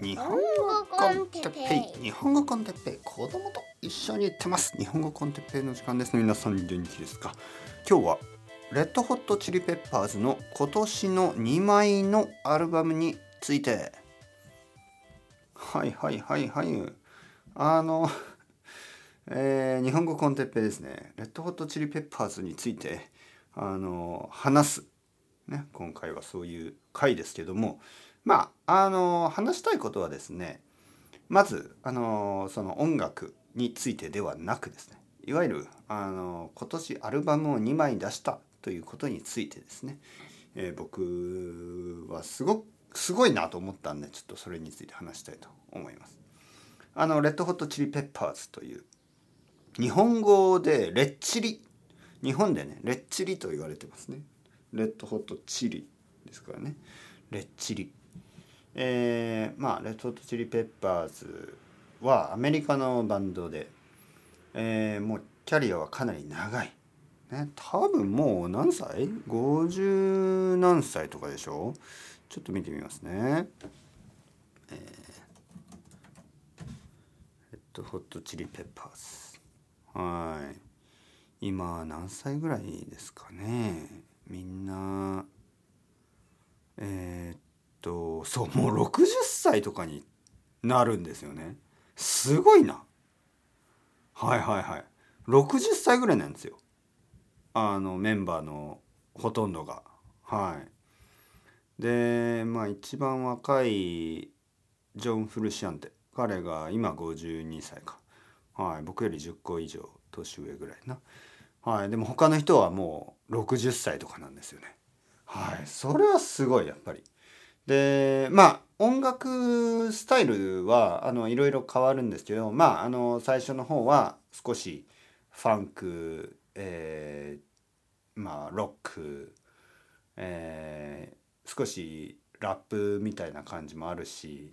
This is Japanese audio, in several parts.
日本語 con テッペイ。日本語 con テッペイ。子供と一緒に行ってます。日本語 con テッペイの時間です皆さん元気ですか？今日はレッドホットチリペッパーズの今年の2枚のアルバムについて。はいはいはいはい。あのえー、日本語 con テッペイですね。レッドホットチリペッパーズについてあの話す。ね今回はそういう回ですけども。まああの話したいことはですねまずあのその音楽についてではなくですねいわゆるあの今年アルバムを2枚出したということについてですね、えー、僕はすごすごいなと思ったんでちょっとそれについて話したいと思います。あのレッドホットチリペッパーズという日本語でレッチリ日本でねレッチリと言われてますね。レッドホットチリですからね。レッチリ。えー、まあレッドホットチリペッパーズはアメリカのバンドで、えー、もうキャリアはかなり長い。ね、多分もう何歳 ?50 何歳とかでしょ？ちょっと見てみますね。えー、レッドホットチリペッパーズ。はい。今何歳ぐらいですかね？みんな、えー、そうもう60歳とかになるんですよね。すごいな。はいはいはい。60歳ぐらいなんですよ。あのメンバーのほとんどが。はい。でまあ一番若いジョン・フルシアンテ彼が今52歳か。はい。僕より10個以上年上ぐらいな。はい。でも他の人はもう60歳とかなんですよね。はい。それはすごいやっぱり。でまあ音楽スタイルはあのいろいろ変わるんですけどまああの最初の方は少しファンク、えー、まあロック、えー、少しラップみたいな感じもあるし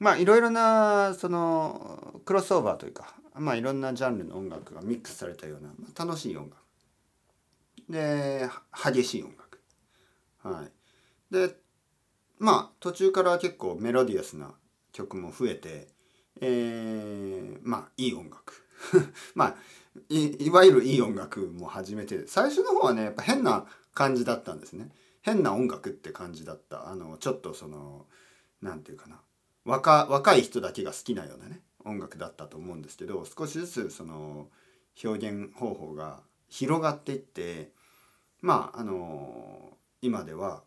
まあいろいろなそのクロスオーバーというかまあいろんなジャンルの音楽がミックスされたようなまあ楽しい音楽。で激しい音楽。はい。でまあ途中から結構メロディアスな曲も増えて、えー、まあいい音楽。まあいいわゆるいい音楽も始めて最初の方はねやっぱ変な感じだったんですね。変な音楽って感じだった。あのちょっとその何て言うかな。若若い人だけが好きなようなね音楽だったと思うんですけど少しずつその表現方法が広がっていってまああの今では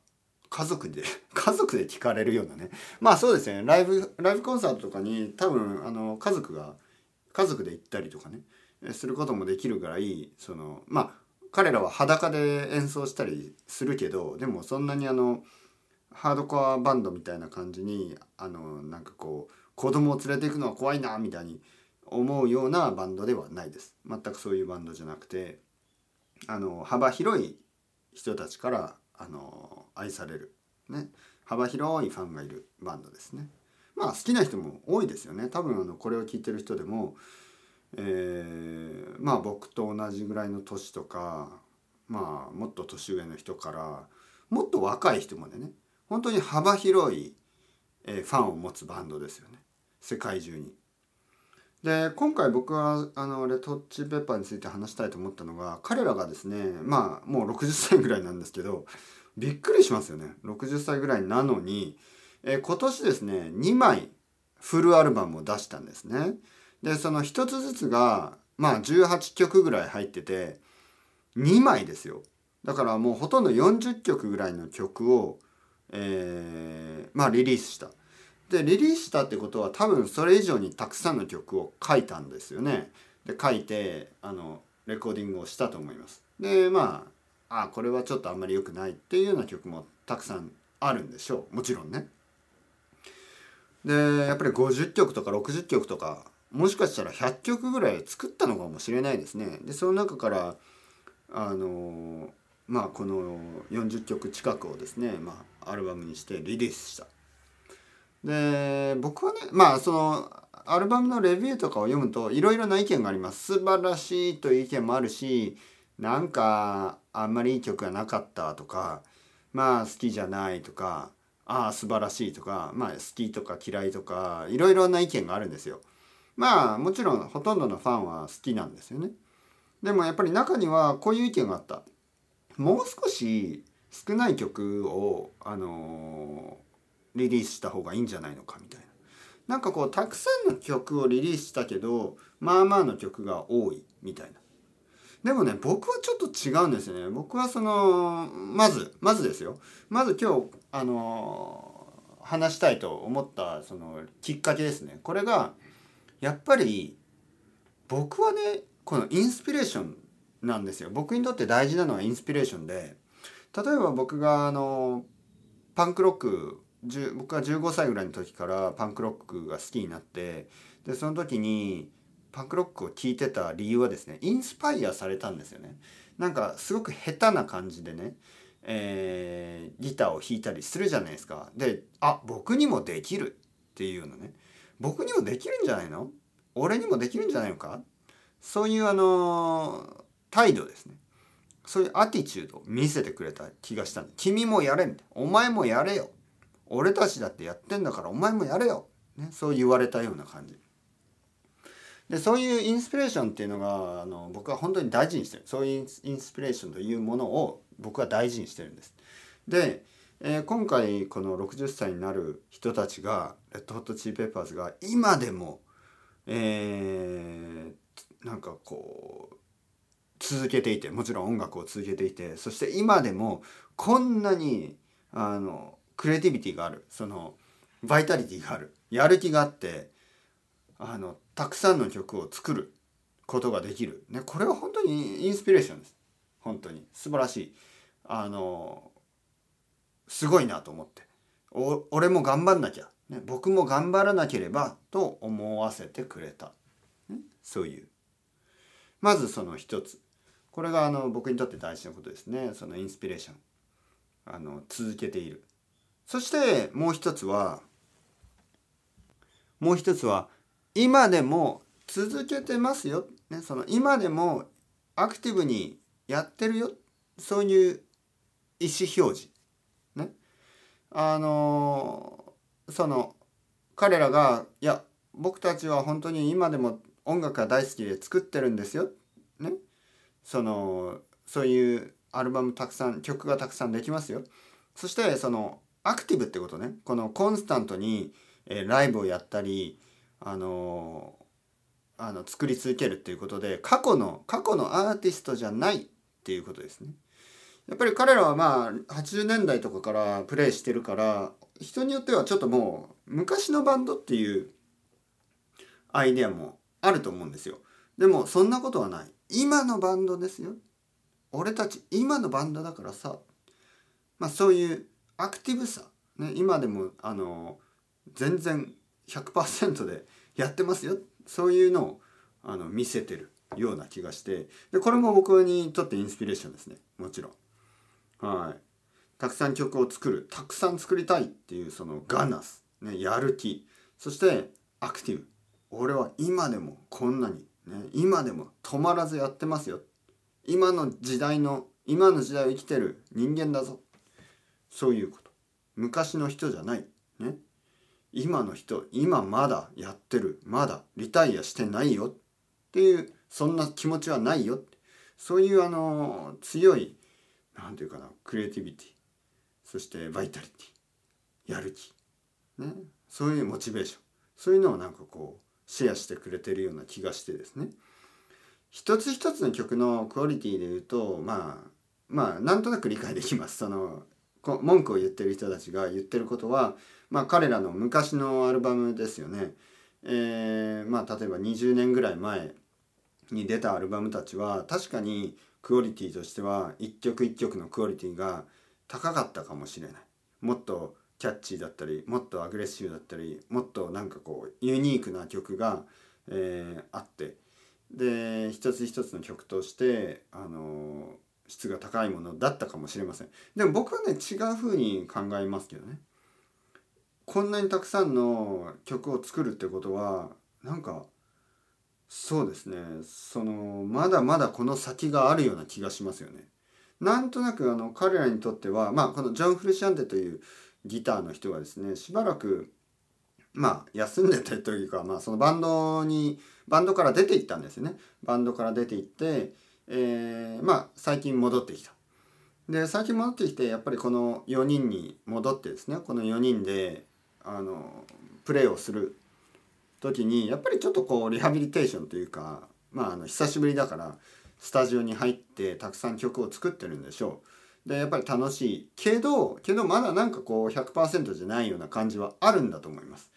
家族で 家族で聞かれるようなね。まあそうですね。ライブライブコンサートとかに多分あの家族が家族で行ったりとかねすることもできるぐらいそのまあ彼らは裸で演奏したりするけどでもそんなにあのハードコアバンドみたいな感じにあのなんかこう子供を連れていくのは怖いなみたいに思うようなバンドではないです。全くそういうバンドじゃなくてあの幅広い人たちからあの愛される、ね、幅広いファンがいるバンドですね。まあ好きな人も多いですよね多分あのこれを聞いてる人でも、えー、まあ僕と同じぐらいの年とかまあもっと年上の人からもっと若い人までね本当に幅広い、えー、ファンを持つバンドですよね世界中に。で今回僕はあのレッドホッチペッパーについて話したいと思ったのが彼らがですねまあもう60歳ぐらいなんですけどびっくりしますよね60歳ぐらいなのに、え今年ですね2枚フルアルバムを出したんですね。でその1つずつがまあ18曲ぐらい入ってて2枚ですよ。だからもうほとんど40曲ぐらいの曲を、えー、まあリリースした。でリリースしたってことは多分それ以上にたくさんの曲を書いたんですよね。で書いてあのレコーディングをしたと思います。でまああこれはちょっとあんまり良くないっていうような曲もたくさんあるんでしょうもちろんね。でやっぱり50曲とか60曲とかもしかしたら100曲ぐらい作ったのかもしれないですね。でその中からあのまあこの40曲近くをですね、まあ、アルバムにしてリリースした。で僕はねまあそのアルバムのレビューとかを読むといろいろな意見があります素晴らしいという意見もあるしなんかあんまりいい曲がなかったとかまあ好きじゃないとかああ素晴らしいとかまあ好きとか嫌いとかいろいろな意見があるんですよ。まあもちろんほとんどのファンは好きなんですよね。でもやっぱり中にはこういう意見があった。もう少し少ない曲を、あのー、リリースした方がいいんじゃないのかみたいな。なんかこうたくさんの曲をリリースしたけどまあまあの曲が多いみたいな。でもね僕はちょっと違うんですよね。僕はそのまずまずですよ。まず今日あの、話したいと思ったそのきっかけですね。これがやっぱり僕はねこのインスピレーションなんですよ僕にとって大事なのはインスピレーションで例えば僕があのパンクロック僕が15歳ぐらいの時からパンクロックが好きになってでその時にパンクロックを聴いてた理由はですねインスパイアされたんですよね。なんかすごく下手な感じでね、えー、ギターを弾いたりするじゃないですか。であ僕にもできるっていうのね。僕にもできるんじゃないの？俺にもできるんじゃないのか？そういうあの態度ですね。そういうアティチュードを見せてくれた気がしたんで君もやれみたいな。お前もやれよ。俺たちだってやってんだからお前もやれよ、ね、そう言われたような感じ。でそういうインスピレーションっていうのがあの僕は本当に大事にしてる。そういうインスピレーションというものを僕は大事にしてるんです。で、えー、今回この60歳になる人たちがレッドホットチーペッパーズが今でもえー、なんかこう続けていてもちろん音楽を続けていてそして今でもこんなにあのクリエイティビティがある。そのバイタリティがある。やる気があってあのたくさんの曲を作ることができる、ね、これは本当にインスピレーションです。本当に。素晴らしい。あのすごいなと思って。お俺も頑張んなきゃ、ね、僕も頑張らなければと思わせてくれた、ね、そういう。まずその一つ。これがあの僕にとって大事なことですね。そのインスピレーション。あの続けている。そしてもう一つはもう一つは今でも続けてますよ、ね、その今でもアクティブにやってるよ。そういう意思表示。ね。あのその彼らがいや僕たちは本当に今でも音楽が大好きで作ってるんですよ。ね。そのそういうアルバムたくさん曲がたくさんできますよ。そしてそのアクティブってことね。このコンスタントに、えー、ライブをやったりあの、あの作り続けるっていうことで過去の過去のアーティストじゃないっていうことですね。やっぱり彼らはまあ80年代とかからプレイしてるから人によってはちょっともう昔のバンドっていうアイデアもあると思うんですよ。でもそんなことはない。今のバンドですよ。俺たち今のバンドだからさ。まあそういうアクティブさ、ね、今でもあの全然100%でやってますよ。そういうのをあの見せてるような気がして。でこれも僕にとってインスピレーションですね。もちろん。はい。たくさん曲を作る。たくさん作りたいっていうそのガナス、ね、やる気。そしてアクティブ。俺は今でもこんなに、ね、今でも止まらずやってますよ。今の時代の今の時代を生きてる人間だぞ。そういうこと。昔の人じゃない。ね。今の人今まだやってるまだリタイアしてないよっていうそんな気持ちはないよ。そういうあの強い何て言うかなクリエイティビティそしてバイタリティやる気、ね、そういうモチベーション。そういうのをなんかこうシェアしてくれてるような気がしてですね。一つ一つの曲のクオリティで言うとまあまあなんとなく理解できます。その文句を言ってる人たちが言ってることは、まあ、彼らの昔のアルバムですよね。えー、まあ例えば20年ぐらい前に出たアルバムたちは確かにクオリティとしては一曲一曲のクオリティが高かったかもしれない。もっとキャッチーだったりもっとアグレッシブだったりもっとなんかこうユニークな曲が、えー、あってで一つ一つの曲としてあの質が高いものだったかもしれません。でも僕はね違う風に考えますけどね。こんなにたくさんの曲を作るってことはなんかそうですね。そのまだまだこの先があるような気がしますよね。なんとなくあの彼らにとってはまあこのジョン・フルシャンテというギターの人がですねしばらくまあ休んでたというか、まあ、そのバンドにバンドから出ていったんですよね。バンドから出ていって、えー、まあ最近戻ってきたで最近戻ってきてやっぱりこの4人に戻ってですねこの4人であのプレーをする時にやっぱりちょっとこうリハビリテーションというかまああの久しぶりだからスタジオに入ってたくさん曲を作ってるんでしょう。でやっぱり楽しいけどけどまだなんかこう100%じゃないような感じはあるんだと思います。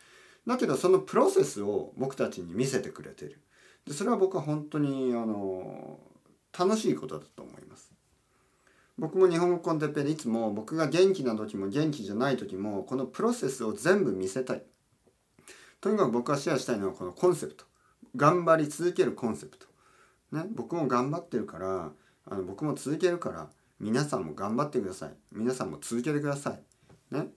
だけどそのプロセスを僕たちに見せてくれてる。でそれは僕は本当にあの楽しいことだと思います。僕も日本語コンテッペでいつも僕が元気な時も元気じゃない時もこのプロセスを全部見せたい。とにかく僕がシェアしたいのはこのコンセプト。頑張り続けるコンセプト。ね、僕も頑張ってるからあの僕も続けるから皆さんも頑張ってください皆さんも続けてくださいね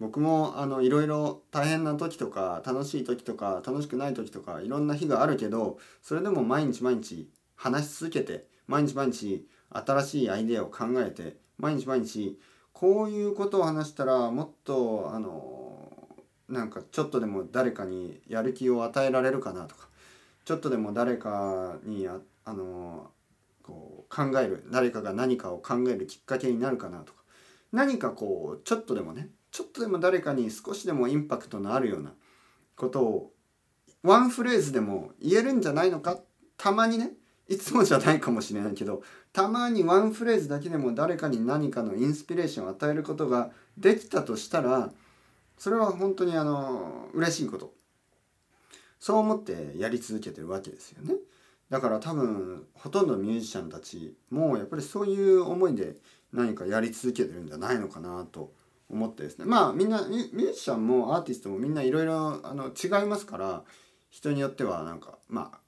僕もあのいろいろ大変な時とか楽しい時とか楽しくない時とかいろんな日があるけどそれでも毎日毎日話し続けて毎日毎日新しいアイデアを考えて毎日毎日こういうことを話したらもっとあのなんかちょっとでも誰かにやる気を与えられるかなとかちょっとでも誰かにああのこう考える誰かが何かを考えるきっかけになるかなとか何かこうちょっとでもねちょっとでも誰かに少しでもインパクトのあるようなことをワンフレーズでも言えるんじゃないのかたまにねいつもじゃないかもしれないけどたまにワンフレーズだけでも誰かに何かのインスピレーションを与えることができたとしたらそれは本当にあの嬉しいことそう思ってやり続けてるわけですよね。だから多分ほとんどミュージシャンたちもやっぱりそういう思いで何かやり続けてるんじゃないのかなと思ってですねまあみんなミュージシャンもアーティストもみんないろいろ違いますから人によってはなんかまあ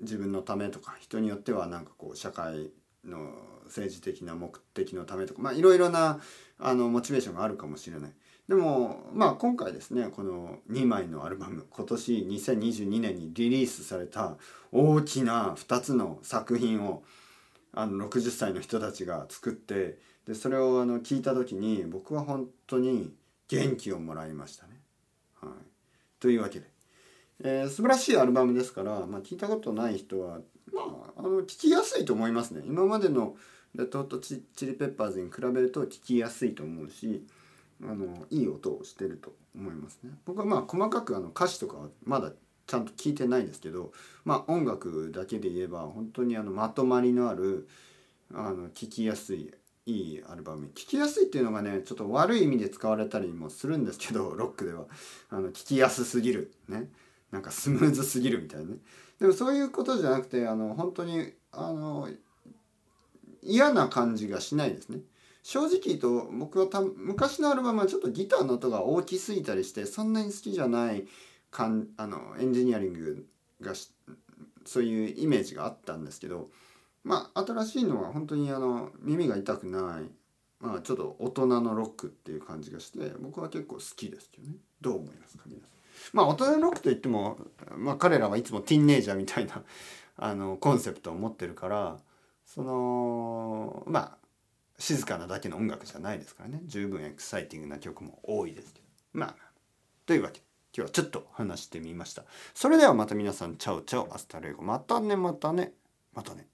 自分のためとか人によってはなんかこう社会の政治的な目的のためとかまあいろいろなあのモチベーションがあるかもしれない。でもまあ今回ですねこの2枚のアルバム今年2022年にリリースされた大きな2つの作品をあの60歳の人たちが作ってでそれをあの聞いた時に僕は本当に元気をもらいましたね。はい、というわけで、えー、素晴らしいアルバムですから、まあ、聞いたことない人は、まあ、あの聞きやすいと思いますね。今までのレトルトチリペッパーズに比べると聞きやすいと思うしあのいい音をしてると思いますね。僕はまあ細かくあの歌詞とかはまだちゃんと聞いてないですけど、まあ、音楽だけで言えば本当にあのまとまりのあるあの聴きやすいいいアルバム聴きやすいっていうのがねちょっと悪い意味で使われたりもするんですけどロックではあの聴きやすすぎるねなんかスムーズすぎるみたいなね。でもそういうことじゃなくてあの本当にあの嫌な感じがしないですね。正直言うと僕はた昔のアルバムはちょっとギターの音が大きすぎたりしてそんなに好きじゃないかんあのエンジニアリングがそういうイメージがあったんですけどまあ新しいのは本当にあの耳が痛くない、まあ、ちょっと大人のロックっていう感じがして僕は結構好きですけどね。どう思いますか皆さん？まあ大人のロックといっても、まあ、彼らはいつもティーンネイジャーみたいな あのコンセプトを持ってるからそのまあ静かなだけの音楽じゃないですからね。十分エクサイティングな曲も多いですけど。まあというわけで今日はちょっと話してみました。それではまた皆さん chao chao hasta luego。またねまたねまたね。